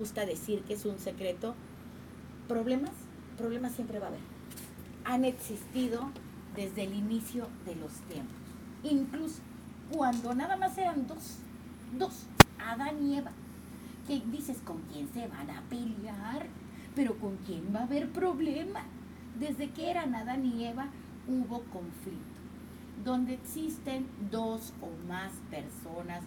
gusta decir que es un secreto, problemas, problemas siempre va a haber. Han existido desde el inicio de los tiempos. Incluso cuando nada más eran dos, dos, Adán y Eva. Que dices, ¿con quién se van a pelear? Pero ¿con quién va a haber problema? Desde que eran Adán y Eva hubo conflicto. Donde existen dos o más personas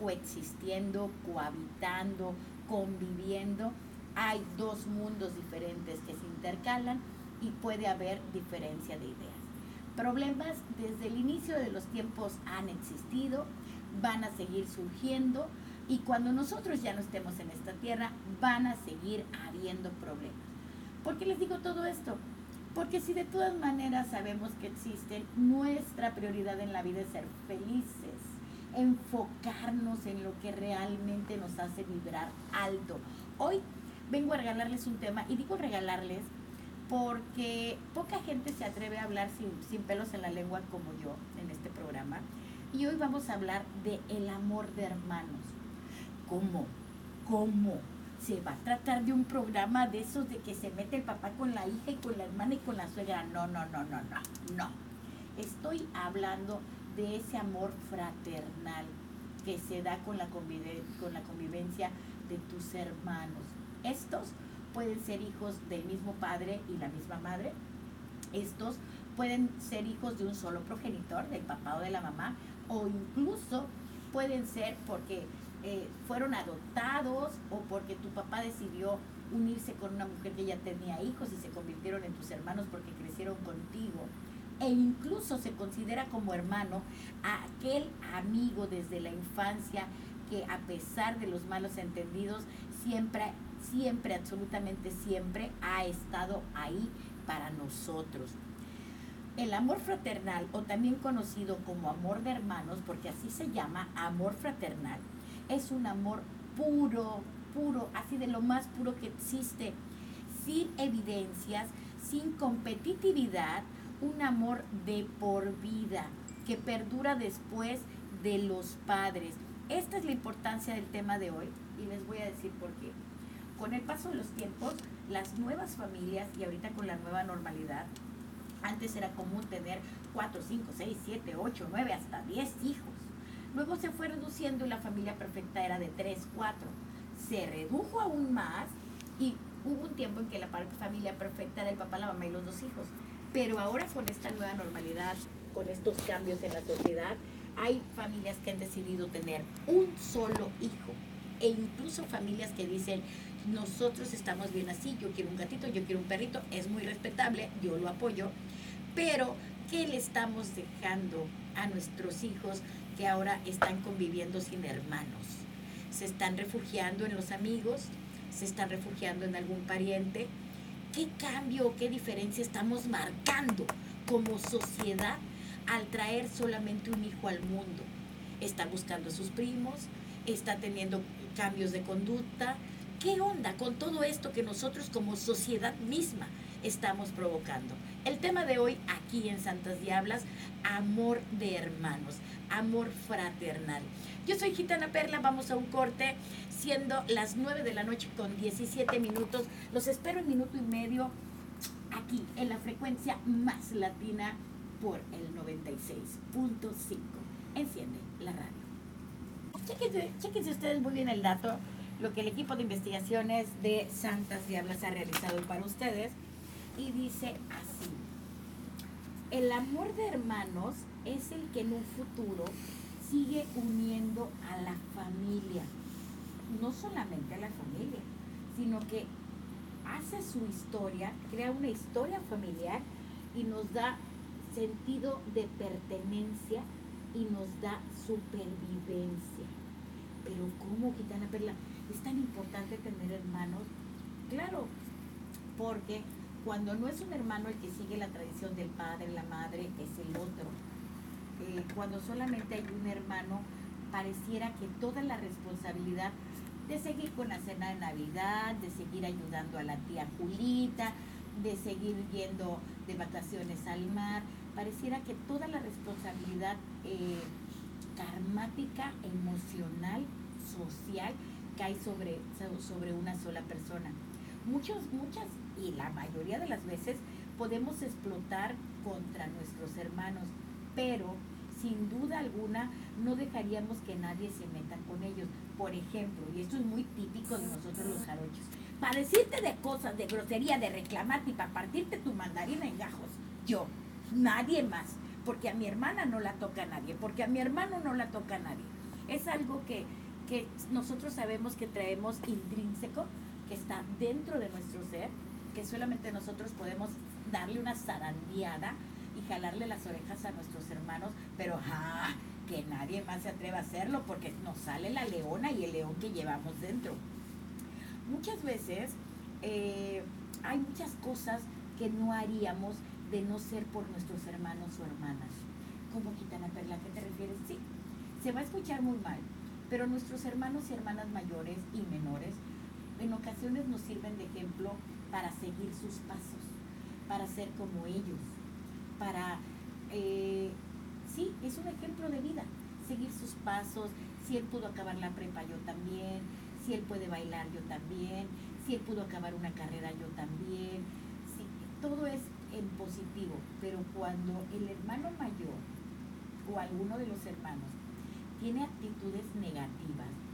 coexistiendo, cohabitando, conviviendo, hay dos mundos diferentes que se intercalan y puede haber diferencia de ideas. Problemas desde el inicio de los tiempos han existido, van a seguir surgiendo y cuando nosotros ya no estemos en esta tierra van a seguir habiendo problemas. ¿Por qué les digo todo esto? Porque si de todas maneras sabemos que existen, nuestra prioridad en la vida es ser felices, enfocarnos en lo que realmente nos hace vibrar alto. Hoy vengo a regalarles un tema y digo regalarles porque poca gente se atreve a hablar sin, pelos en la lengua como yo en este programa. Y hoy vamos a hablar de el amor de hermanos. ¿Cómo? ¿Cómo? Se va a tratar de un programa de esos de que se mete el papá con la hija y con la hermana y con la suegra. No, no, no, no, no, no. Estoy hablando de ese amor fraternal que se da con la, con la convivencia de tus hermanos. Estos pueden ser hijos del mismo padre y la misma madre. Estos pueden ser hijos de un solo progenitor, del papá o de la mamá, o incluso pueden ser porque eh, fueron adoptados o porque tu papá decidió unirse con una mujer que ya tenía hijos y se convirtieron en tus hermanos porque crecieron contigo e incluso se considera como hermano a aquel amigo desde la infancia que a pesar de los malos entendidos siempre, siempre, absolutamente siempre ha estado ahí para nosotros. El amor fraternal, o también conocido como amor de hermanos, porque así se llama amor fraternal, es un amor puro, puro, así de lo más puro que existe, sin evidencias, sin competitividad, un amor de por vida que perdura después de los padres. Esta es la importancia del tema de hoy y les voy a decir por qué. Con el paso de los tiempos, las nuevas familias y ahorita con la nueva normalidad, antes era común tener 4, 5, 6, 7, 8, 9, hasta 10 hijos. Luego se fue reduciendo y la familia perfecta era de 3, 4. Se redujo aún más y hubo un tiempo en que la familia perfecta era el papá, la mamá y los dos hijos. Pero ahora con esta nueva normalidad, con estos cambios en la sociedad, hay familias que han decidido tener un solo hijo e incluso familias que dicen, nosotros estamos bien así, yo quiero un gatito, yo quiero un perrito, es muy respetable, yo lo apoyo, pero ¿qué le estamos dejando a nuestros hijos que ahora están conviviendo sin hermanos? Se están refugiando en los amigos, se están refugiando en algún pariente, ¿Qué cambio o qué diferencia estamos marcando como sociedad al traer solamente un hijo al mundo? Está buscando a sus primos, está teniendo cambios de conducta. ¿Qué onda con todo esto que nosotros como sociedad misma estamos provocando? El tema de hoy aquí en Santas Diablas, amor de hermanos, amor fraternal. Yo soy Gitana Perla, vamos a un corte siendo las 9 de la noche con 17 minutos. Los espero en minuto y medio aquí en la frecuencia más latina por el 96.5. Enciende la radio. Chequense, ustedes muy bien el dato, lo que el equipo de investigaciones de Santas Diablas ha realizado para ustedes. Y dice así, el amor de hermanos es el que en un futuro sigue uniendo a la familia no solamente a la familia, sino que hace su historia, crea una historia familiar y nos da sentido de pertenencia y nos da supervivencia. Pero ¿cómo, Gitana Perla? ¿Es tan importante tener hermanos? Claro, porque cuando no es un hermano el que sigue la tradición del padre, la madre, es el otro. Eh, cuando solamente hay un hermano, pareciera que toda la responsabilidad de seguir con la cena de Navidad, de seguir ayudando a la tía Julita, de seguir yendo de vacaciones al mar. Pareciera que toda la responsabilidad eh, karmática, emocional, social, cae sobre, sobre una sola persona. Muchos, muchas y la mayoría de las veces podemos explotar contra nuestros hermanos, pero sin duda alguna no dejaríamos que nadie se meta con ellos. Por ejemplo, y esto es muy típico de nosotros los jarochos, para decirte de cosas, de grosería, de reclamarte y para partirte tu mandarina en gajos, yo, nadie más, porque a mi hermana no la toca nadie, porque a mi hermano no la toca nadie. Es algo que, que nosotros sabemos que traemos intrínseco, que está dentro de nuestro ser, que solamente nosotros podemos darle una zarandeada y jalarle las orejas a nuestros hermanos, pero ¡ja! que nadie más se atreva a hacerlo porque nos sale la leona y el león que llevamos dentro. Muchas veces eh, hay muchas cosas que no haríamos de no ser por nuestros hermanos o hermanas. ¿Cómo Gitana Perla? ¿A qué te refieres? Sí, se va a escuchar muy mal, pero nuestros hermanos y hermanas mayores y menores en ocasiones nos sirven de ejemplo para seguir sus pasos, para ser como ellos, para, eh, sí, es un ejemplo de vida, seguir sus pasos, si él pudo acabar la prepa, yo también, si él puede bailar, yo también, si él pudo acabar una carrera, yo también, sí, todo es en positivo, pero cuando el hermano mayor o alguno de los hermanos tiene actitudes negativas,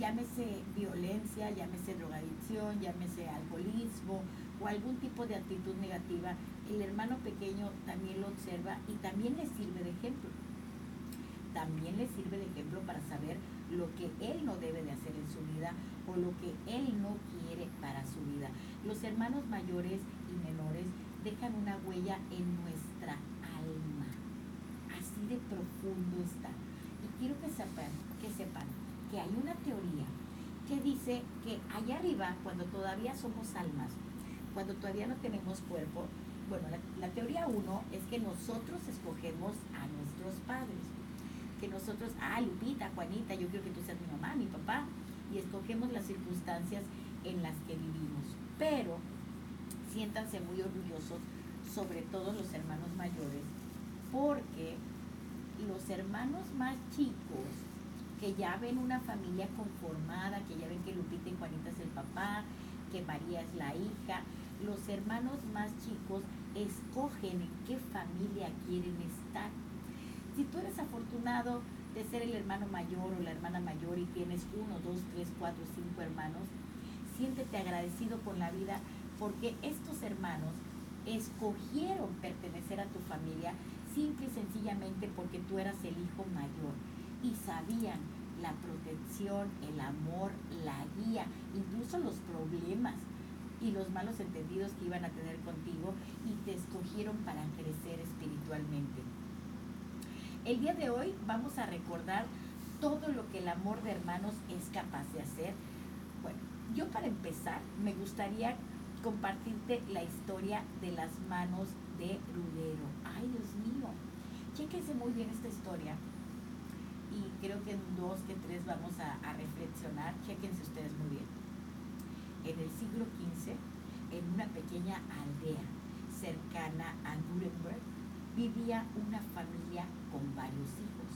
llámese violencia, llámese drogadicción, llámese alcoholismo o algún tipo de actitud negativa, el hermano pequeño también lo observa y también le sirve de ejemplo. También le sirve de ejemplo para saber lo que él no debe de hacer en su vida o lo que él no quiere para su vida. Los hermanos mayores y menores dejan una huella en nuestra alma. Así de profundo está. Y quiero que sepan, que sepan que hay una teoría que dice que allá arriba, cuando todavía somos almas, cuando todavía no tenemos cuerpo, bueno, la, teoría uno es que nosotros escogemos a nuestros padres. Que nosotros, ah, Lupita, Juanita, yo quiero que tú seas mi mamá, mi papá, y escogemos las circunstancias en las que vivimos. Pero siéntanse muy orgullosos, sobre todo los hermanos mayores, porque los hermanos más chicos que ya ven una familia conformada, que ya ven que Lupita y Juanita es el papá, que María es la hija. Los hermanos más chicos escogen en qué familia quieren estar. Si tú eres afortunado de ser el hermano mayor o la hermana mayor y tienes uno, dos, tres, cuatro, cinco hermanos, siéntete agradecido con la vida porque estos hermanos escogieron pertenecer a tu familia simple y sencillamente porque tú eras el hijo mayor y sabían la protección, el amor, la guía, incluso los problemas y los malos entendidos que iban a tener contigo y te escogieron para crecer espiritualmente. El día de hoy vamos a recordar todo lo que el amor de hermanos es capaz de hacer. Bueno, yo para empezar me gustaría compartirte la historia de las manos de Rudero. Ay, Dios mío, chéquense muy bien esta historia y creo que en dos que tres vamos a, reflexionar. Chequense ustedes muy bien. En el siglo XV, en una pequeña aldea cercana a Nuremberg, vivía una familia con varios hijos.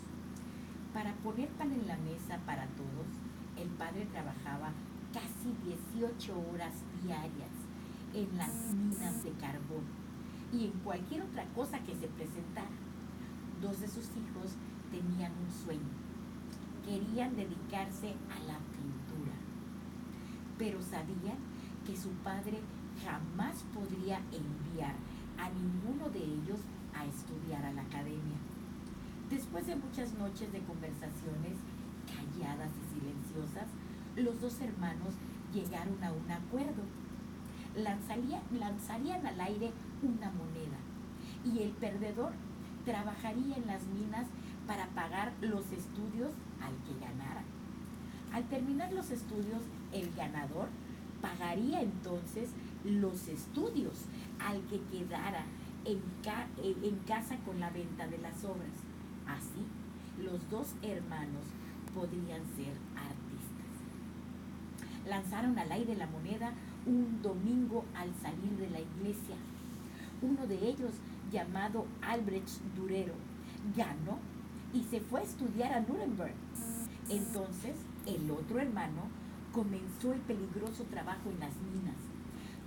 Para poner pan en la mesa para todos, el padre trabajaba casi 18 horas diarias en las minas de carbón y en cualquier otra cosa que se presentara. Dos de sus hijos tenían un sueño. Querían dedicarse a la pintura, pero sabían que su padre jamás podría enviar a ninguno de ellos a estudiar a la academia. Después de muchas noches de conversaciones calladas y silenciosas, los dos hermanos llegaron a un acuerdo. lanzarían al aire una moneda y el perdedor trabajaría en las minas para pagar los estudios al que ganara. Al terminar los estudios, el ganador pagaría entonces los estudios al que quedara en, en, casa con la venta de las obras. Así, los dos hermanos podrían ser artistas. Lanzaron al aire la moneda un domingo al salir de la iglesia. Uno de ellos, llamado Albrecht Durero, ganó y se fue a estudiar a Nuremberg. Entonces, El otro hermano comenzó el peligroso trabajo en las minas,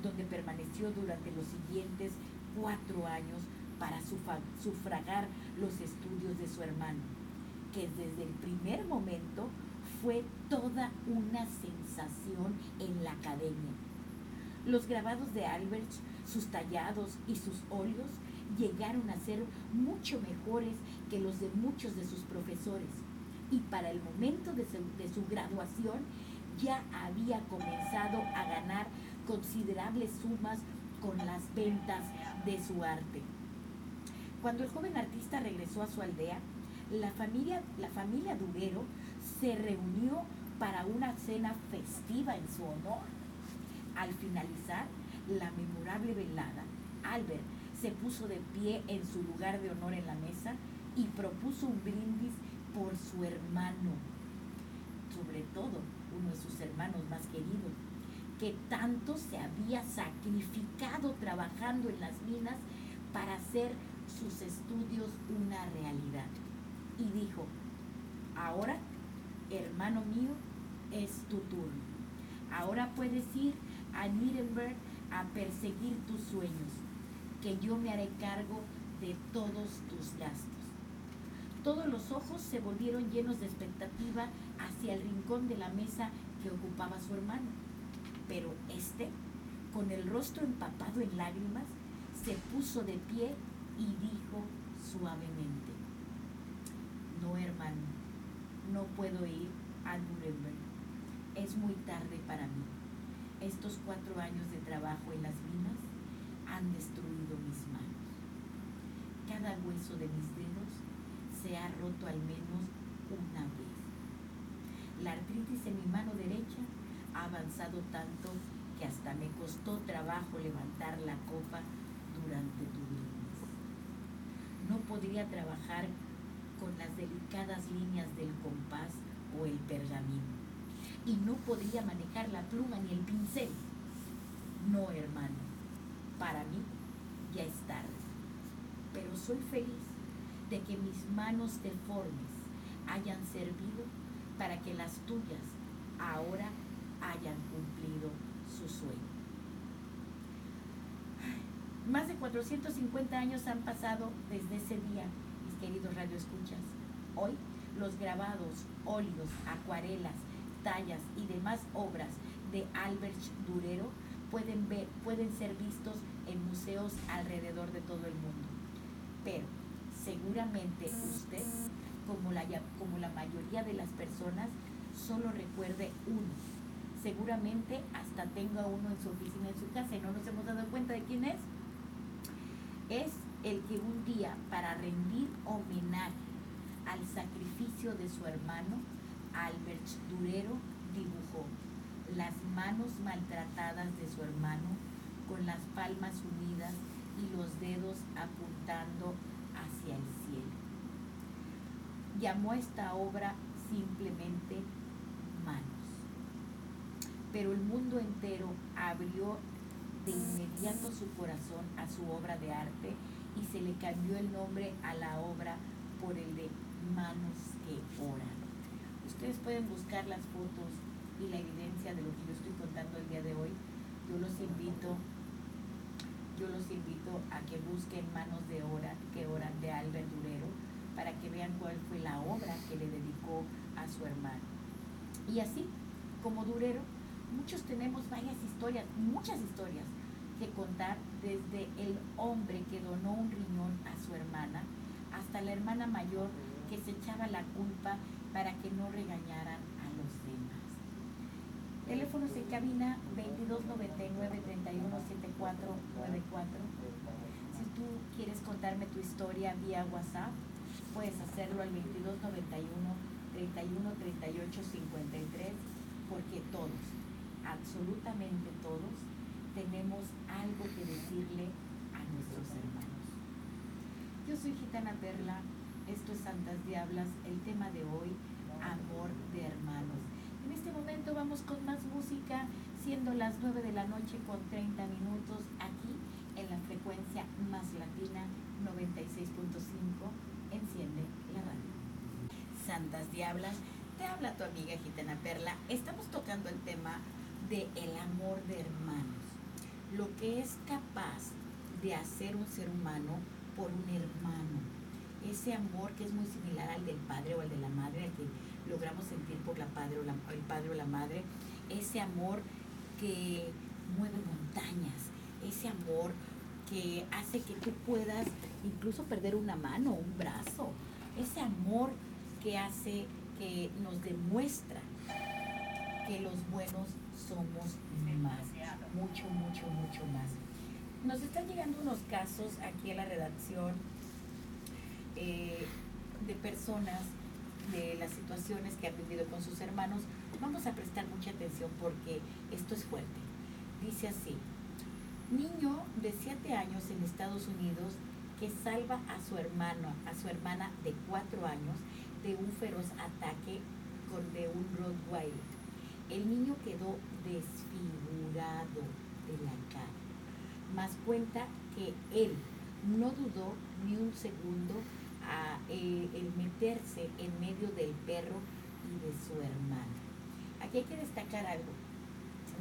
donde permaneció durante los siguientes cuatro años para sufragar los estudios de su hermano, que desde el primer momento fue toda una sensación en la academia. Los grabados de Albert, sus tallados y sus óleos llegaron a ser mucho mejores que los de muchos de sus profesores. Y para el momento de su, graduación ya había comenzado a ganar considerables sumas con las ventas de su arte. Cuando el joven artista regresó a su aldea, la familia, la familia Durero se reunió para una cena festiva en su honor. Al finalizar la memorable velada, Albert se puso de pie en su lugar de honor en la mesa y propuso un brindis por su hermano, sobre todo uno de sus hermanos más queridos, que tanto se había sacrificado trabajando en las minas para hacer sus estudios una realidad. Y dijo, ahora, hermano mío, es tu turno. Ahora puedes ir a Nuremberg a perseguir tus sueños, que yo me haré cargo de todos tus gastos. Todos los ojos se volvieron llenos de expectativa hacia el rincón de la mesa que ocupaba su hermano. Pero este, con el rostro empapado en lágrimas, se puso de pie y dijo suavemente, no hermano, no puedo ir a Nuremberg. Es muy tarde para mí. Estos cuatro años de trabajo en las han destruido mis manos. Cada hueso de mis dedos se ha roto al menos una vez. La artritis en mi mano derecha ha avanzado tanto que hasta me costó trabajo levantar la copa durante tu vida no podría trabajar con las delicadas líneas del compás o el pergamino. Y no podría manejar la pluma ni el pincel. No, hermano, para mí ya es tarde. Pero soy feliz de que mis manos deformes hayan servido para que las tuyas ahora hayan cumplido su sueño. Más de 450 años han pasado desde ese día, mis queridos radioescuchas. Hoy los grabados, óleos, acuarelas, tallas y demás obras de Albert Durero pueden, ver, pueden ser vistos en museos alrededor de todo el mundo. Pero seguramente usted, como la, como la mayoría de las personas, solo recuerde uno. Seguramente hasta tenga uno en su oficina, en su casa y no nos hemos dado cuenta de quién es es el que un día, para rendir homenaje al sacrificio de su hermano, Albert Durero dibujó las manos maltratadas de su hermano con las palmas unidas y los dedos apuntando hacia el cielo. Llamó esta obra simplemente manos. Pero el mundo entero abrió de inmediato su corazón a su obra de arte y se le cambió el nombre a la obra por el de Manos que Oran. Ustedes pueden buscar las fotos y la evidencia de lo que yo estoy contando el día de hoy. Yo los invito, yo los invito a que busquen Manos de Oran, que oran de Albert Durero, para que vean cuál fue la obra que le dedicó a su hermano. Y así, como Durero, muchos tenemos varias historias, muchas historias que contar desde el hombre que donó un riñón a su hermana hasta la hermana mayor que se echaba la culpa para que no regañaran. Teléfonos en cabina 2299 317494. Si tú quieres contarme tu historia vía WhatsApp, puedes hacerlo al 2291 313853 porque todos, absolutamente todos, tenemos algo que decirle a nuestros hermanos. Yo soy Gitana Perla, esto es Santas Diablas, el tema de hoy, amor de hermanos. Este momento vamos con más música, siendo las 9 de la noche con 30 minutos aquí en la frecuencia más latina 96.5. Enciende la radio. Santas Diablas, Te habla tu amiga Gitana Perla. Estamos tocando el tema de amor de hermanos. Lo que es capaz de hacer un ser humano por un hermano. Ese amor que es muy similar al del padre o al de la madre, al que logramos sentir por la padre o la, el padre o la madre. Ese amor que mueve montañas. Ese amor que hace que tú puedas incluso perder una mano, un brazo. Ese amor que hace que nos demuestra que los buenos somos más, mucho, mucho, mucho más. Nos están llegando unos casos aquí en la redacción eh, de personas, de las situaciones que han vivido con sus hermanos. Vamos a prestar mucha atención porque esto es fuerte. Dice así, niño de 7 años en Estados Unidos que salva a su hermano, a su hermana de 4 años de un feroz ataque con de un Rottweiler. El niño quedó desfigurado de la cara, más cuenta que él no dudó ni un segundo a, eh, el meterse en medio del perro y de su hermana. Aquí hay que destacar algo,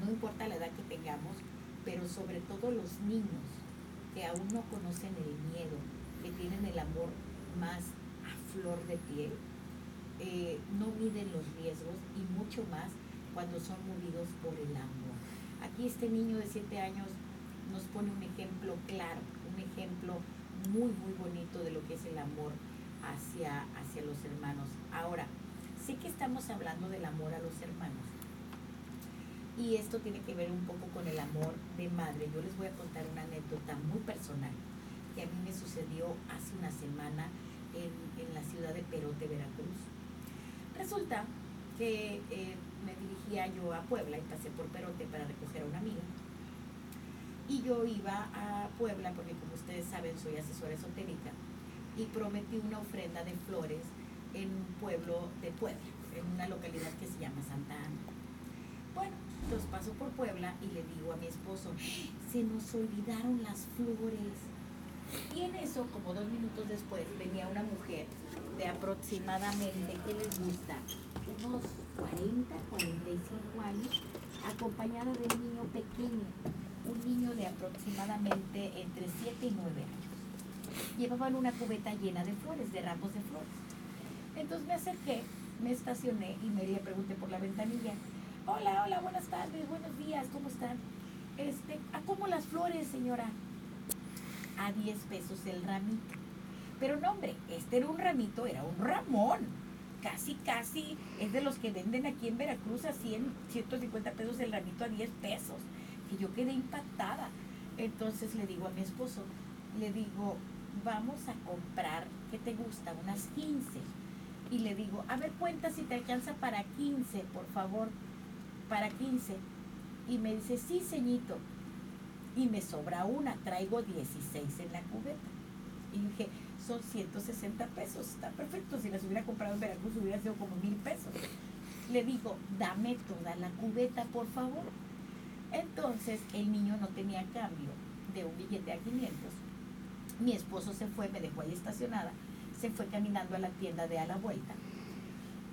no importa la edad que tengamos, pero sobre todo los niños que aún no conocen el miedo, que tienen el amor más a flor de piel, eh, no miden los riesgos y mucho más cuando son movidos por el amor. Aquí este niño de 7 años nos pone un ejemplo claro, un ejemplo muy, muy bonito de lo que es el amor hacia, hacia los hermanos. Ahora, sí que estamos hablando del amor a los hermanos. Y esto tiene que ver un poco con el amor de madre. Yo les voy a contar una anécdota muy personal que a mí me sucedió hace una semana en, en la ciudad de Perote, Veracruz. Resulta que eh, me dirigía yo a Puebla y pasé por Perote para recoger a una amiga. Y yo iba a Puebla porque como ustedes saben soy asesora esotérica y prometí una ofrenda de flores en un pueblo de Puebla, en una localidad que se llama Santa Ana. Bueno, entonces paso por Puebla y le digo a mi esposo, se nos olvidaron las flores. Y en eso, como dos minutos después, venía una mujer de aproximadamente, ¿qué les gusta? Unos 40, 45 años, acompañada de un niño pequeño, un niño de aproximadamente entre 7 y 9 años. Llevaban una cubeta llena de flores, de ramos de flores. Entonces me acerqué, me estacioné y me pregunté por la ventanilla, hola, hola, buenas tardes, buenos días, ¿cómo están? Este, ¿a cómo las flores, señora? A 10 pesos el ramito. Pero no, hombre, este era un ramito, era un ramón. Casi, casi es de los que venden aquí en Veracruz a 100, 150 pesos el ramito a 10 pesos. Y yo quedé impactada. Entonces le digo a mi esposo, le digo, vamos a comprar, ¿qué te gusta? Unas 15. Y le digo, a ver, cuenta si te alcanza para 15, por favor, para 15. Y me dice, sí, ceñito. Y me sobra una, traigo 16 en la cubeta. Y dije, son 160 pesos. Está perfecto. Si las hubiera comprado en Veracruz hubiera sido como mil pesos. Le digo, dame toda la cubeta, por favor. Entonces el niño no tenía cambio de un billete a 500. Mi esposo se fue, me dejó ahí estacionada, se fue caminando a la tienda de a la vuelta.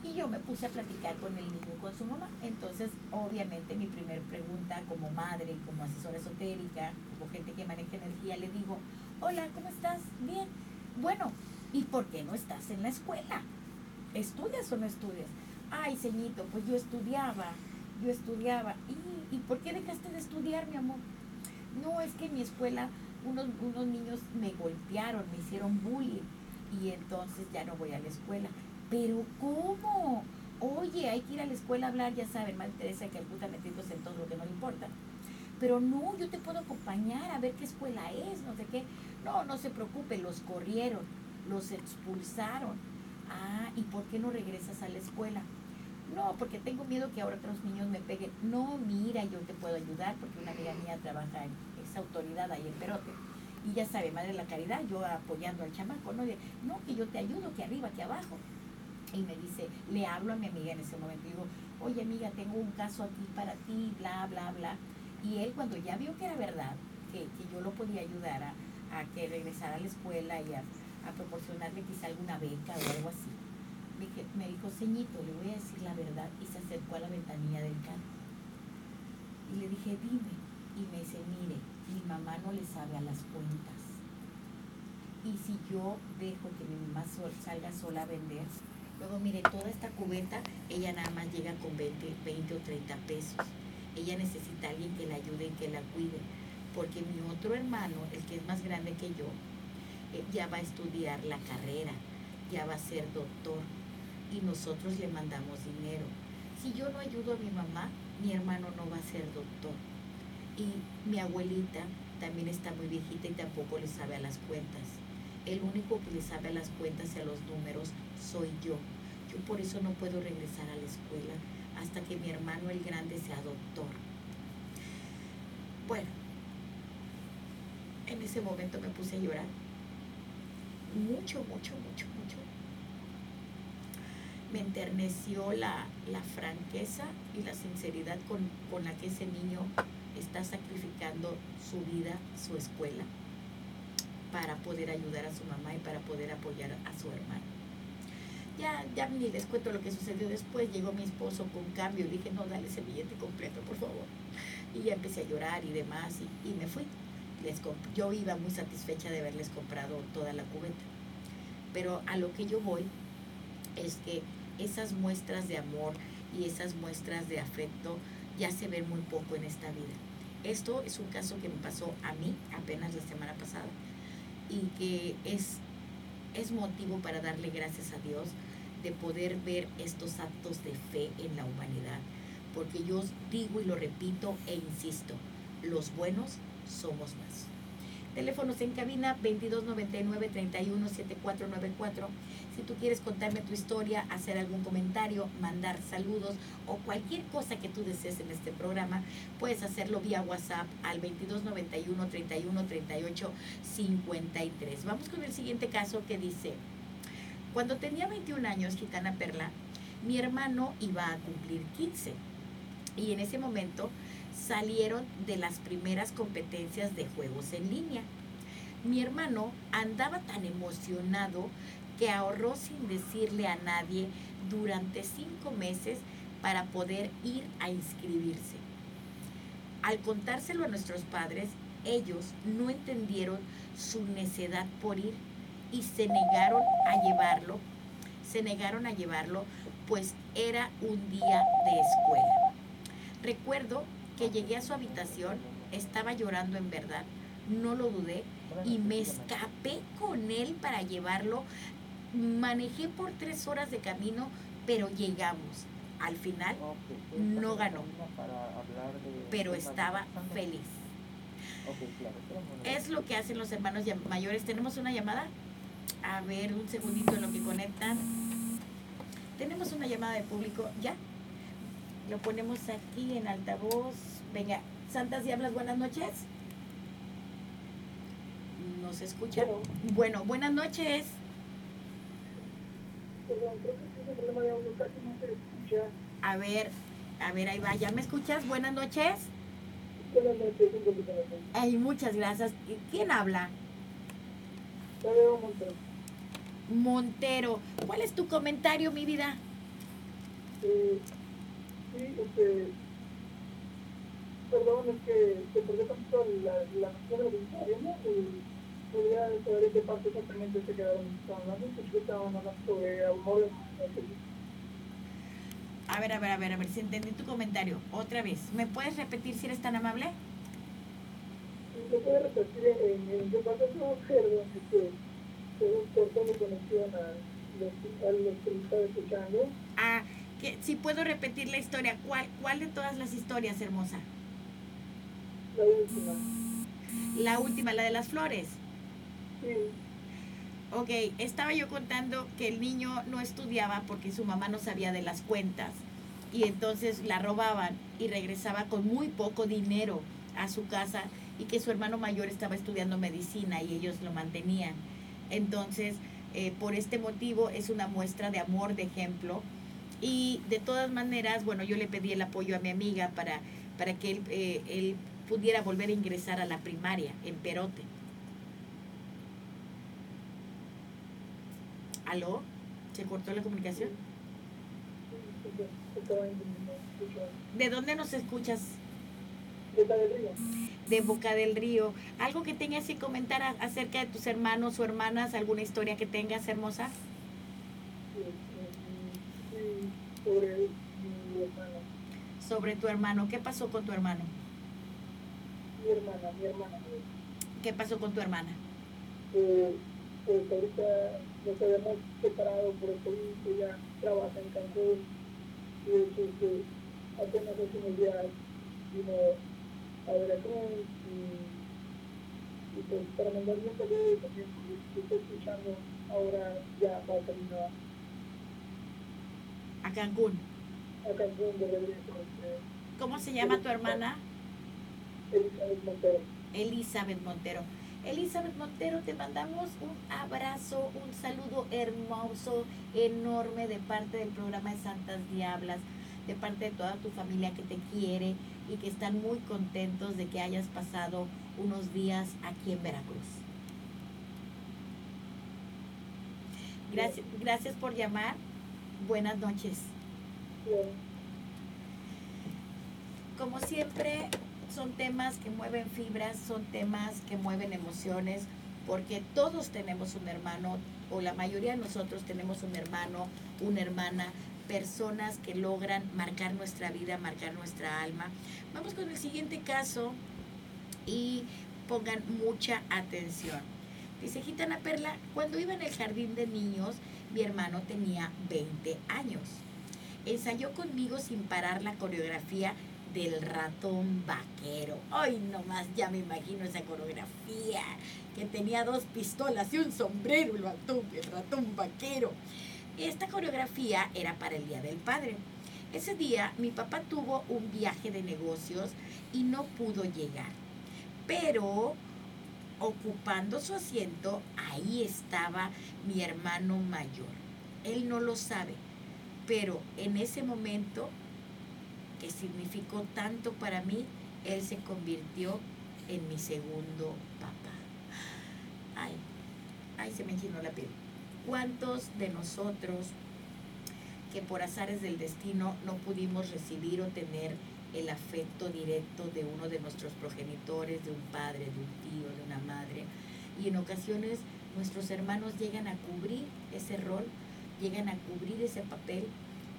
Y yo me puse a platicar con el niño y con su mamá. Entonces, obviamente, mi primera pregunta como madre, como asesora esotérica, como gente que maneja energía, le digo, hola, ¿cómo estás? Bien bueno, ¿y por qué no estás en la escuela? ¿Estudias o no estudias? Ay, ceñito, pues yo estudiaba, yo estudiaba. ¿Y, ¿Y por mi amor? No, es que en mi escuela unos, unos niños me golpearon, me hicieron bullying y entonces ya no voy a la escuela. Pero ¿cómo? Oye, hay que ir a la escuela a hablar, ya saben, Madre Teresa que puta metiéndose en todo lo que no le importa. Pero no, yo te puedo acompañar a ver qué escuela es, no sé qué. No, no se preocupe, los corrieron, los expulsaron. Ah, ¿y por qué no regresas a la escuela? No, porque tengo miedo que ahora otros niños me peguen. No, mira, yo te puedo ayudar porque una amiga mía trabaja en esa autoridad ahí en Perote. Y ya sabe, Madre de la Caridad, yo apoyando al chamaco, ¿no? De, no, que yo te ayudo, que arriba, que abajo. Y me dice, le hablo a mi amiga en ese momento, digo, oye amiga, tengo un caso aquí para ti, bla, bla, bla. Y él cuando ya vio que era verdad, que, que yo lo podía ayudar a, a que regresara a la escuela y a, proporcionarle quizá alguna beca o algo así. Me dijo, ceñito, le voy a decir la verdad. Y se acercó a la ventanilla del carro. Y le dije, dime. Y me dice, mire, mi mamá no le sabe a las cuentas. Y si yo dejo que mi mamá salga sola a vender, luego mire, toda esta cubeta, ella nada más llega con 20, 20 o 30 pesos. Ella necesita a alguien que la ayude y que la cuide. Porque mi otro hermano, el que es más grande que yo, eh, ya va a estudiar la carrera, ya va a ser doctor y nosotros le mandamos dinero. Si yo no ayudo a mi mamá, mi hermano no va a ser doctor. Y mi abuelita también está muy viejita y tampoco le sabe a las cuentas. El único que le sabe a las cuentas y a los números soy yo. Yo por eso no puedo regresar a la escuela hasta que mi hermano el grande sea doctor. Bueno, en ese momento me puse a llorar. Mucho, mucho, mucho, mucho. Me enterneció la, franqueza y la sinceridad con, con la que ese niño está sacrificando su vida, su escuela, para poder ayudar a su mamá y para poder apoyar a su hermano. Ya, ya ni les cuento lo que sucedió después. Llegó mi esposo con cambio. Dije, no, dale ese billete completo, por favor. Y ya empecé a llorar y demás y, y me fui. Les yo iba muy satisfecha de haberles comprado toda la cubeta. Pero a lo que yo voy es que esas muestras de amor y esas muestras de afecto ya se ven muy poco en esta vida. Esto es un caso que me pasó a mí apenas la semana pasada y que es, es motivo para darle gracias a Dios de poder ver estos actos de fe en la humanidad. Porque yo digo y lo repito e insisto, los buenos somos más. Teléfonos en cabina 2299-317494. Si tú quieres contarme tu historia, hacer algún comentario, mandar saludos o cualquier cosa que tú desees en este programa, puedes hacerlo vía WhatsApp al 2291-3138-53. Vamos con el siguiente caso que dice, cuando tenía 21 años, Gitana Perla, mi hermano iba a cumplir 15 y en ese momento salieron de las primeras competencias de juegos en línea. Mi hermano andaba tan emocionado que ahorró sin decirle a nadie durante cinco meses para poder ir a inscribirse. Al contárselo a nuestros padres, ellos no entendieron su necedad por ir y se negaron a llevarlo, se negaron a llevarlo, pues era un día de escuela. Recuerdo que llegué a su habitación, estaba llorando en verdad, no lo dudé y me escapé con él para llevarlo. Manejé por tres horas de camino, pero llegamos. Al final no ganó, pero estaba feliz. Es lo que hacen los hermanos mayores. ¿Tenemos una llamada? A ver, un segundito en lo que conectan. Tenemos una llamada de público. ¿Ya? Lo ponemos aquí en altavoz. Venga, Santas Diablas, buenas noches. ¿Nos escucha? Bueno, buenas noches. A ver, a ver, ahí va. ¿Ya me escuchas? Buenas noches. Buenas noches. Ay, muchas gracias. ¿Quién habla? Montero. Montero. ¿Cuál es tu comentario, mi vida? Eh, Sí, este, perdón, es que se perdió tanto la, la noción de historia, ¿no? Y podría saber en qué parte exactamente se quedaron hablando, porque estaban hablando sobre amor. A ver, a ver, a ver, a ver si entendí tu comentario. Otra vez, ¿me puedes repetir si eres tan amable? ¿Me puede repetir en, qué parte se observa que se cortó la conexión a los, que estaba escuchando? Ah, si puedo repetir la historia, ¿cuál, ¿cuál de todas las historias, hermosa? La última. La última, la de las flores. Sí. Ok, estaba yo contando que el niño no estudiaba porque su mamá no sabía de las cuentas y entonces la robaban y regresaba con muy poco dinero a su casa y que su hermano mayor estaba estudiando medicina y ellos lo mantenían. Entonces, eh, por este motivo es una muestra de amor, de ejemplo, y de todas maneras, bueno, yo le pedí el apoyo a mi amiga para, para que él, eh, él pudiera volver a ingresar a la primaria en Perote. ¿Aló? ¿Se cortó la comunicación? ¿De dónde nos escuchas? Boca del Río. De Boca del Río. ¿Algo que tengas que comentar acerca de tus hermanos o hermanas? ¿Alguna historia que tengas hermosa? Sí, sobre mi hermana. Sobre tu hermano. ¿Qué pasó con tu hermano? Mi hermana, mi hermana. ¿Qué pasó con tu hermana? Eh, pues ahorita nos habíamos separado por el COVID, ella trabaja en Cancún y entonces apenas hace unos días vino a Veracruz y, y pues para mandarle un saludo también porque está escuchando ahora ya va a, A Cancún. a Cancún de regreso ¿Cómo se llama tu hermana? Elizabeth Montero. Elizabeth Montero. Elizabeth Montero, te mandamos un abrazo, un saludo hermoso, enorme de parte del programa de Santas Diablas, de parte de toda tu familia que te quiere y que están muy contentos de que hayas pasado unos días aquí en Veracruz. Gracias, gracias por llamar. Buenas noches. Como siempre, son temas que mueven fibras, son temas que mueven emociones, porque todos tenemos un hermano, o la mayoría de nosotros tenemos un hermano, una hermana, personas que logran marcar nuestra vida, marcar nuestra alma. Vamos con el siguiente caso y pongan mucha atención. Dice Gitana Perla, cuando iba en el jardín de niños, mi hermano tenía 20 años. Ensayó conmigo sin parar la coreografía del ratón vaquero. Ay, nomás ya me imagino esa coreografía, que tenía dos pistolas y un sombrero, el ratón, el ratón vaquero. Esta coreografía era para el Día del Padre. Ese día mi papá tuvo un viaje de negocios y no pudo llegar. Pero ocupando su asiento, ahí estaba mi hermano mayor. Él no lo sabe, pero en ese momento que significó tanto para mí, él se convirtió en mi segundo papá. Ay, ay, se me enchinó la piel. ¿Cuántos de nosotros que por azares del destino no pudimos recibir o tener el afecto directo de uno de nuestros progenitores, de un padre, de un tío, de una madre? Y en ocasiones nuestros hermanos llegan a cubrir ese rol, llegan a cubrir ese papel,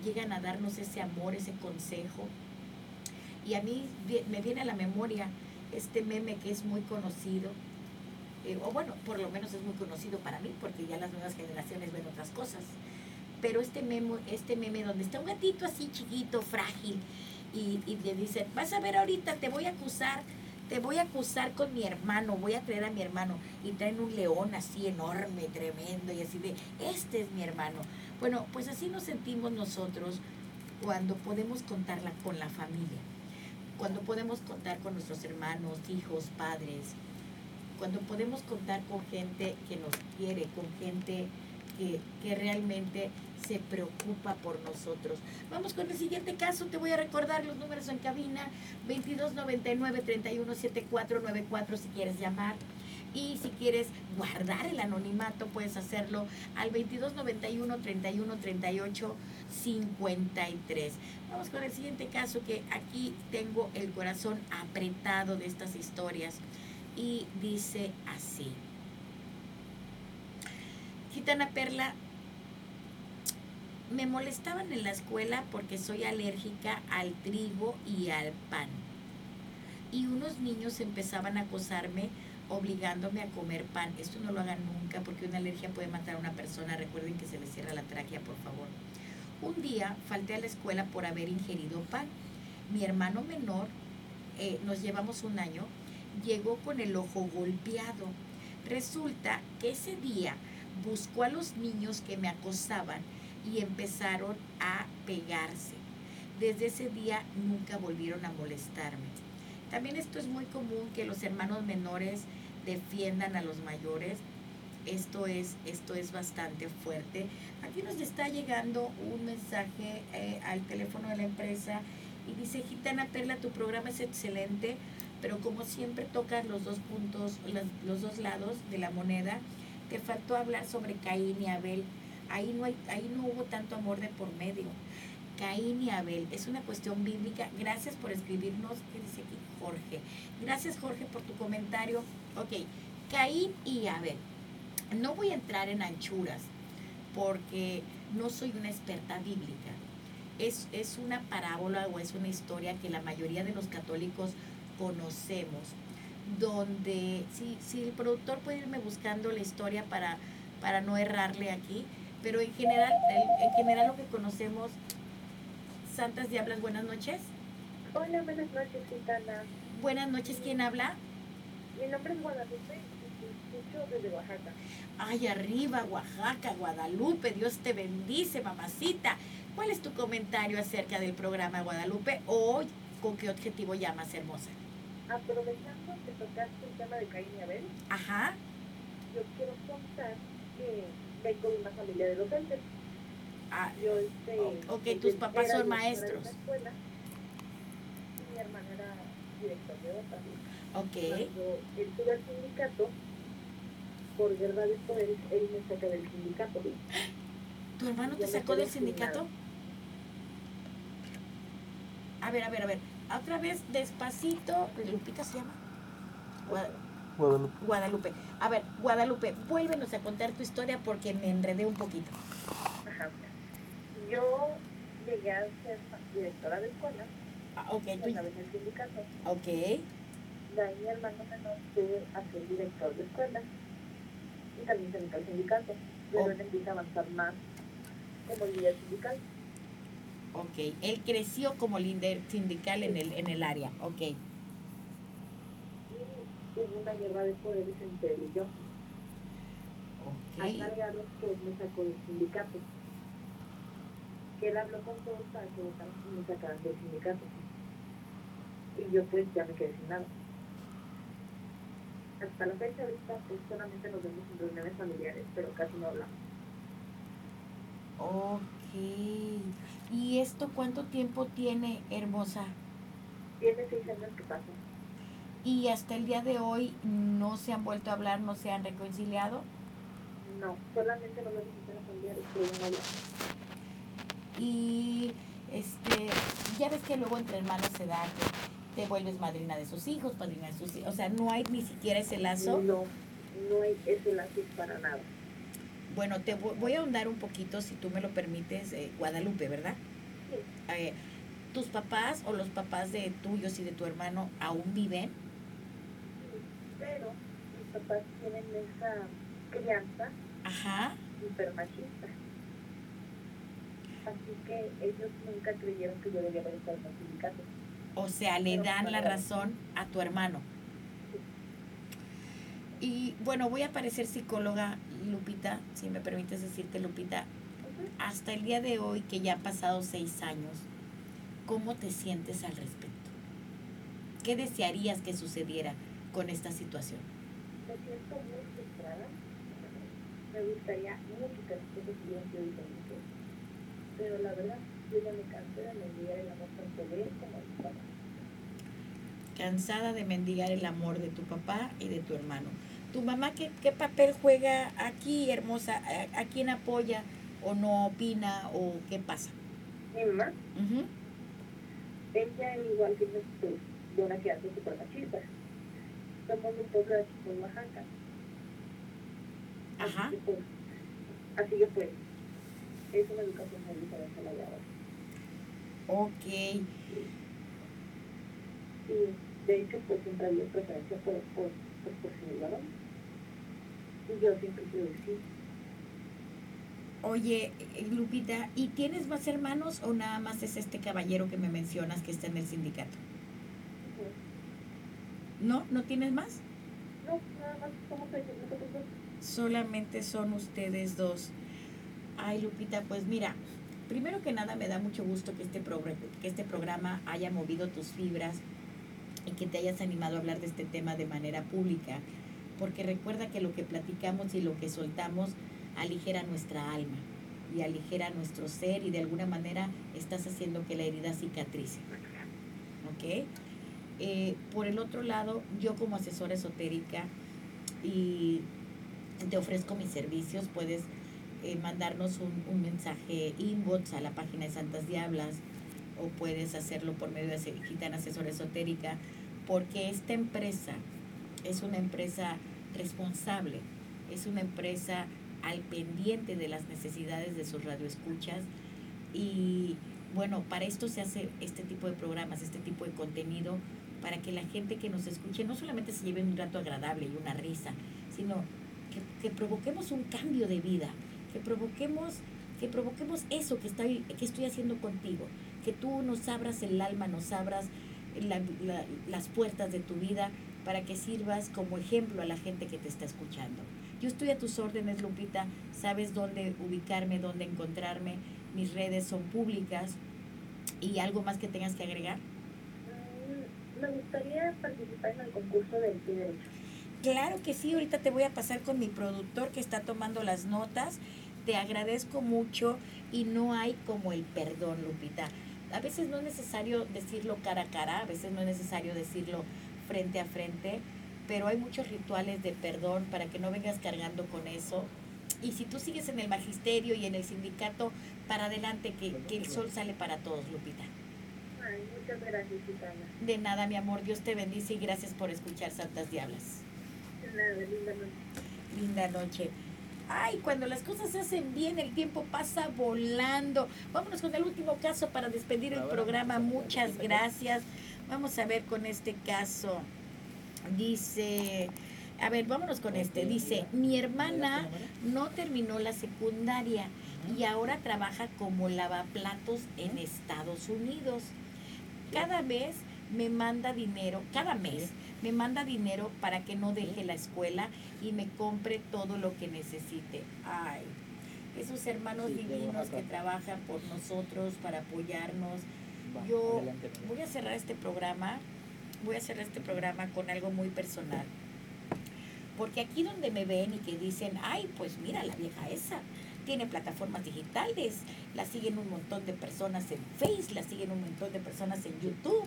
llegan a darnos ese amor, ese consejo. Y a mí me viene a la memoria este meme que es muy conocido, eh, o bueno, por lo menos es muy conocido para mí, porque ya las nuevas generaciones ven otras cosas. Pero este meme, este meme donde está un gatito así chiquito, frágil, y, le dice, vas a ver ahorita, te voy a acusar, te voy a acusar con mi hermano, voy a traer a mi hermano. Y traen un león así enorme, tremendo, y así de, este es mi hermano. Bueno, pues así nos sentimos nosotros cuando podemos contarla con la familia, cuando podemos contar con nuestros hermanos, hijos, padres, cuando podemos contar con gente que nos quiere, con gente que, que realmente se preocupa por nosotros. Vamos con el siguiente caso, te voy a recordar los números en cabina, 2299-317494 si quieres llamar. Y si quieres guardar el anonimato, puedes hacerlo al 2291 31 38 53. Vamos con el siguiente caso que aquí tengo el corazón apretado de estas historias y dice así. Gitana Perla, me molestaban en la escuela porque soy alérgica al trigo y al pan. Y unos niños empezaban a acosarme obligándome a comer pan. Esto no lo hagan nunca porque una alergia puede matar a una persona. Recuerden que se les cierra la tráquea, por favor. Un día falté a la escuela por haber ingerido pan. Mi hermano menor, eh, nos llevamos un año, llegó con el ojo golpeado. Resulta que ese día buscó a los niños que me acosaban y empezaron a pegarse. Desde ese día nunca volvieron a molestarme. También esto es muy común que los hermanos menores defiendan a los mayores. Esto es, esto es bastante fuerte. Aquí nos está llegando un mensaje eh, al teléfono de la empresa y dice, Gitana Perla, tu programa es excelente, pero como siempre tocas los dos puntos, las- los dos lados de la moneda, te faltó hablar sobre Caín y Abel. ahí no, hay, ahí no hubo tanto amor de por medio. Caín y Abel, es una cuestión bíblica. Gracias por escribirnos, ¿qué dice aquí Jorge? Gracias Jorge por tu comentario. Ok, Caín y Abel. No voy a entrar en anchuras porque no soy una experta bíblica. Es, es una parábola o es una historia que la mayoría de los católicos conocemos, donde si, si el productor puede irme buscando la historia para, para no errarle aquí, pero en general, en general lo que conocemos, Santas Diablas, buenas noches. Hola, buenas noches, Gitana. Buenas noches, ¿quién habla? Mi nombre es Guadalupe y escucho desde Oaxaca. Ay, arriba, Oaxaca, Guadalupe, Dios te bendice, mamacita. ¿Cuál es tu comentario acerca del programa Guadalupe o con qué objetivo llamas hermosa? Aprovechando que tocaste el tema de Caín y Abel, Ajá, yo quiero contar que vengo de una familia de docentes. ah, Yo, este, Ok, pues, tus papás son directora maestros. escuela y mi hermana era director de otra. ok, Cuando estuve al sindicato, por verdad de poderes, él me saca del sindicato. ¿tu hermano te sacó del sin sindicato? A ver, a ver, a ver, otra vez despacito, Lupita se llama. Gua- Guadalupe. Guadalupe. A ver, Guadalupe, vuélvenos a contar tu historia porque me enredé un poquito. Ajá. Yo llegué a ser directora de escuela Ah, ok, a tú, través del sindicato. ok, De ahí mi hermano menor fue a ser director de escuela y también se metió al sindicato. Pero Oh. él empieza a avanzar más como líder sindical. Ok. Él creció como líder sindical en el, en el área, ok. Hubo una guerra de poderes entre él y yo. Al Ok, cargarlos que me sacó del sindicato. Que él habló con todos para que me sacaran del sindicato. Y yo pues ya me quedé sin nada. Hasta la fecha ahorita pues solamente nos vemos en reuniones familiares, pero casi no hablamos. ok. ¿Y esto cuánto tiempo tiene, hermosa? Tiene seis años que pasan. Y hasta el día de hoy no se han vuelto a hablar, no se han reconciliado. No, solamente nos vemos en reuniones familiares, pero no hablamos. Y este, ya ves que luego entre hermanos se da que te vuelves madrina de sus hijos, padrina de sus hijos. O sea, no hay ni siquiera ese lazo. No, no hay ese lazo para nada. Bueno, te vo- voy a ahondar un poquito, si tú me lo permites, eh, Guadalupe, ¿verdad? Sí. Eh, ¿Tus papás o los papás de tuyos y de tu hermano aún viven? Pero mis papás tienen esa crianza Ajá. machista. Así que ellos nunca creyeron que yo debía haber estado en sindicato. O sea, le Pero dan la razón a tu hermano. Y bueno, voy a parecer psicóloga, Lupita, si me permites decirte, Lupita, hasta el día de hoy, que ya han pasado seis años, ¿cómo te sientes al respecto? ¿Qué desearías que sucediera con esta situación? Me siento muy frustrada. Me gustaría mucho que las cosas hubieran sido diferentes. Pero la verdad, yo ya me cansé de mendigar el amor tanto de él como de mi papá. Cansada de mendigar el amor de tu papá y de tu hermano. ¿Tu mamá qué, qué papel juega aquí, hermosa? ¿A, a quién apoya o no opina o qué pasa? Mi mamá, Ujú. ella igual que de una crianza súper machista. Somos un pueblo de aquí por Oaxaca. Ajá. Así que, pues, así que pues, es una educación muy diferente a la de ahora. Ok. Y de hecho, pues siempre había preferencia por, por, pues, por ser varón. Y yo siempre quiero decir, Oye, eh, Lupita, ¿y tienes más hermanos o nada más es este caballero que me mencionas que está en el sindicato? ¿No? ¿No tienes más? no, nada más somos ellos, nosotros dos. Solamente son ustedes dos. Ay, Lupita, pues mira, primero que nada me da mucho gusto que este, que este programa haya movido tus fibras y que te hayas animado a hablar de este tema de manera pública, porque recuerda que lo que platicamos y lo que soltamos aligera nuestra alma y aligera nuestro ser y de alguna manera estás haciendo que la herida cicatrice. ¿Ok? Eh, por el otro lado, yo como asesora esotérica y te ofrezco mis servicios, puedes eh, mandarnos un, un mensaje inbox a la página de Santas Diablas o puedes hacerlo por medio de Gitana Asesora Esotérica, porque esta empresa es una empresa responsable, es una empresa al pendiente de las necesidades de sus radioescuchas. Y bueno, para esto se hace este tipo de programas, este tipo de contenido, para que la gente que nos escuche no solamente se lleve un rato agradable y una risa, sino que, que provoquemos un cambio de vida, que provoquemos, que provoquemos eso que estoy, que estoy haciendo contigo, que tú nos abras el alma, nos abras la, la, las puertas de tu vida para que sirvas como ejemplo a la gente que te está escuchando. Yo estoy a tus órdenes, Lupita, sabes dónde ubicarme, dónde encontrarme, mis redes son públicas y algo más que tengas que agregar. Mm, me gustaría participar en el concurso del pie derecho. Claro que sí, ahorita te voy a pasar con mi productor que está tomando las notas. Te agradezco mucho y no hay como el perdón, Lupita. A veces no es necesario decirlo cara a cara, a veces no es necesario decirlo frente a frente, pero hay muchos rituales de perdón para que no vengas cargando con eso. Y si tú sigues en el magisterio y en el sindicato, para adelante, que, que el sol sale para todos, Lupita. Ay, muchas gracias, Susana. De nada, mi amor, Dios te bendice y gracias por escuchar Santas Diablas. De nada, linda noche. Linda noche. Ay, cuando las cosas se hacen bien, el tiempo pasa volando. Vámonos con el último caso para despedir el programa. Muchas gracias. Vamos a ver con este caso. Dice, a ver, vámonos con este. Dice, mi hermana no terminó la secundaria y ahora trabaja como lavaplatos en Estados Unidos. Cada vez me manda dinero, cada mes me manda dinero para que no deje la escuela y me compre todo lo que necesite. Ay, esos hermanos divinos que trabajan por nosotros para apoyarnos. Yo voy a cerrar este programa, voy a cerrar este programa con algo muy personal. Porque aquí donde me ven y que dicen, ay, pues mira la vieja esa, tiene plataformas digitales, la siguen un montón de personas en Face, la siguen un montón de personas en YouTube,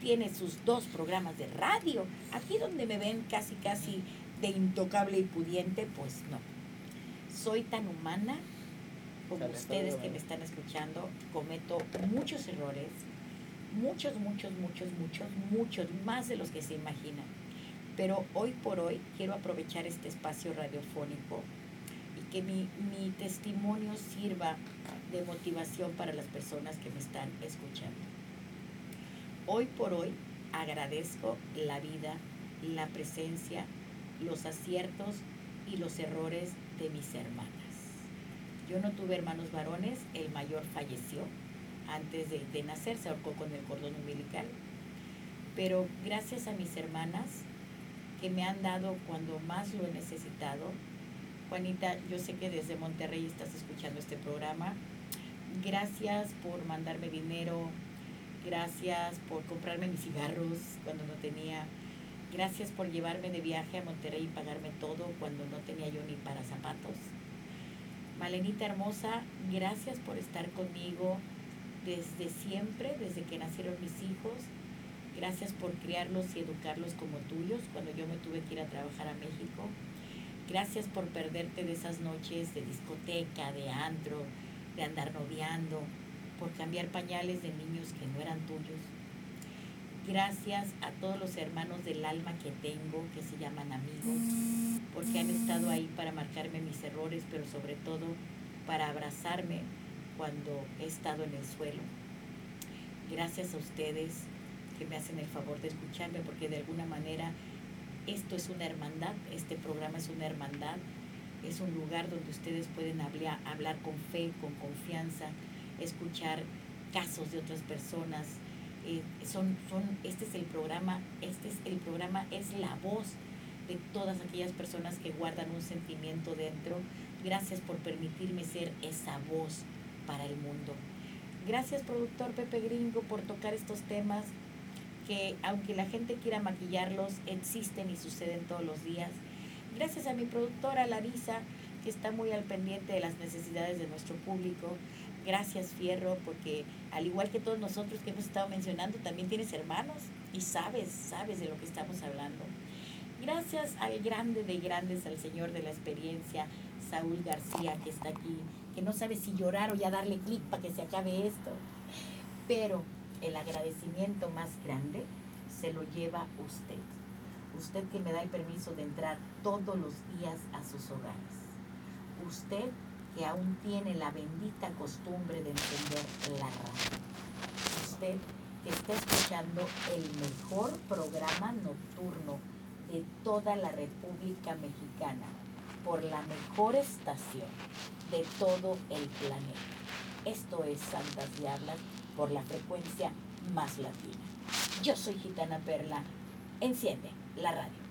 tiene sus dos programas de radio. Aquí donde me ven casi, casi de intocable y pudiente, pues no. Soy tan humana como ustedes que me están escuchando, cometo muchos errores, muchos, muchos, muchos, muchos, muchos, más de los que se imaginan. Pero hoy por hoy quiero aprovechar este espacio radiofónico y que mi, mi testimonio sirva de motivación para las personas que me están escuchando. Hoy por hoy agradezco la vida, la presencia, los aciertos y los errores de mis hermanas. Yo no tuve hermanos varones, el mayor falleció antes de, nacer, se ahorcó con el cordón umbilical. Pero gracias a mis hermanas que me han dado cuando más lo he necesitado, Juanita, yo sé que desde Monterrey estás escuchando este programa. Gracias por mandarme dinero, gracias por comprarme mis cigarros cuando no tenía, gracias por llevarme de viaje a Monterrey y pagarme todo cuando no tenía yo ni para zapatos. Malenita hermosa, gracias por estar conmigo desde siempre, desde que nacieron mis hijos. Gracias por criarlos y educarlos como tuyos cuando yo me tuve que ir a trabajar a México. Gracias por perderte de esas noches de discoteca, de antro, de andar noviando, por cambiar pañales de niños que no eran tuyos. Gracias a todos los hermanos del alma que tengo, que se llaman amigos, porque han estado ahí para marcarme mis errores, pero sobre todo para abrazarme cuando he estado en el suelo. Gracias a ustedes que me hacen el favor de escucharme, porque de alguna manera esto es una hermandad, este programa es una hermandad, es un lugar donde ustedes pueden hablar, hablar con fe, con confianza, escuchar casos de otras personas. Eh, son, son, este es el programa, este es el programa, es la voz de todas aquellas personas que guardan un sentimiento dentro. Gracias por permitirme ser esa voz para el mundo. Gracias, productor Pepe Gringo, por tocar estos temas que, aunque la gente quiera maquillarlos, existen y suceden todos los días. Gracias a mi productora Larisa, que está muy al pendiente de las necesidades de nuestro público. Gracias, Fierro, porque al igual que todos nosotros que hemos estado mencionando, también tienes hermanos y sabes, sabes de lo que estamos hablando. Gracias al grande de grandes, al Señor de la experiencia, Saúl García que está aquí, que no sabe si llorar o ya darle clic para que se acabe esto. Pero el agradecimiento más grande se lo lleva usted. Usted que me da el permiso de entrar todos los días a sus hogares. Usted que aún tiene la bendita costumbre de encender la radio. Usted que está escuchando el mejor programa nocturno de toda la República Mexicana por la mejor estación de todo el planeta. Esto es Santas Diablas por la frecuencia más latina. Yo soy Gitana Perla. Enciende la radio.